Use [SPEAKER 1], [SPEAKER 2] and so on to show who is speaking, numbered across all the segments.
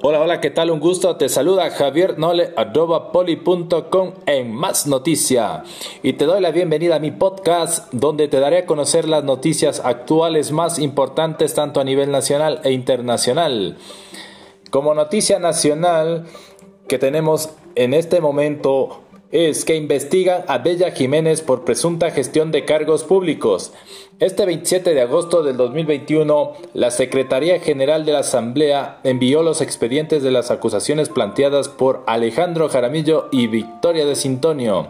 [SPEAKER 1] Hola, hola, ¿qué tal? Un gusto. Te saluda Javier Nole, arroba poli.com en Más Noticia. Y te doy la bienvenida a mi podcast, donde te daré a conocer las noticias actuales más importantes tanto a nivel nacional e internacional. Como noticia nacional que tenemos en este momento es que investigan a Bella Jiménez por presunta gestión de cargos públicos. Este 27 de agosto del 2021, la Secretaría General de la Asamblea envió los expedientes de las acusaciones planteadas por Alejandro Jaramillo y Victoria de Sintonio.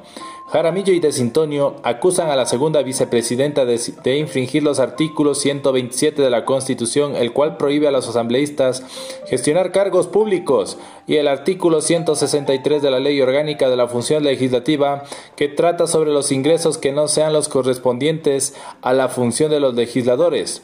[SPEAKER 1] Jaramillo y Desintonio acusan a la segunda vicepresidenta de, infringir los artículos 127 de la Constitución, el cual prohíbe a los asambleístas gestionar cargos públicos, y el artículo 163 de la Ley Orgánica de la Función Legislativa, que trata sobre los ingresos que no sean los correspondientes a la función de los legisladores.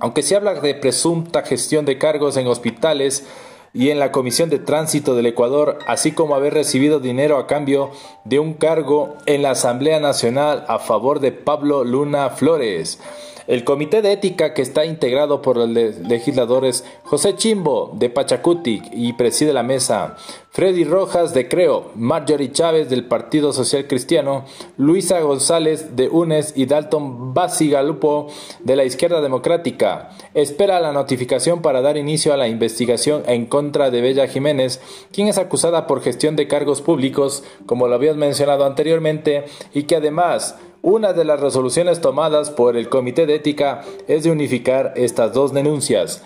[SPEAKER 1] Aunque se habla de presunta gestión de cargos en hospitales, y en la Comisión de Tránsito del Ecuador, así como haber recibido dinero a cambio de un cargo en la Asamblea Nacional a favor de Pablo Luna Flores. El comité de ética que está integrado por los legisladores José Chimbo de Pachacutic y preside la mesa, Freddy Rojas de Creo, Marjorie Chávez del Partido Social Cristiano, Luisa González de UNES y Dalton Basigalupo de la Izquierda Democrática. Espera la notificación para dar inicio a la investigación en contra de Bella Jiménez, quien es acusada por gestión de cargos públicos, como lo habías mencionado anteriormente, y que además una de las resoluciones tomadas por el Comité de Ética es de unificar estas dos denuncias.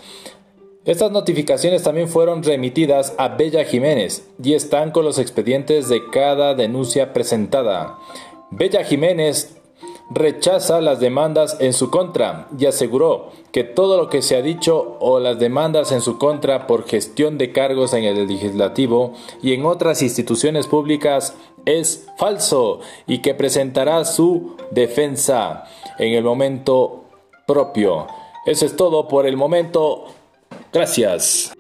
[SPEAKER 1] Estas notificaciones también fueron remitidas a Bella Jiménez y están con los expedientes de cada denuncia presentada. Bella Jiménez rechaza las demandas en su contra y aseguró que todo lo que se ha dicho o las demandas en su contra por gestión de cargos en el legislativo y en otras instituciones públicas es falso y que presentará su defensa en el momento propio. Eso es todo por el momento. Gracias.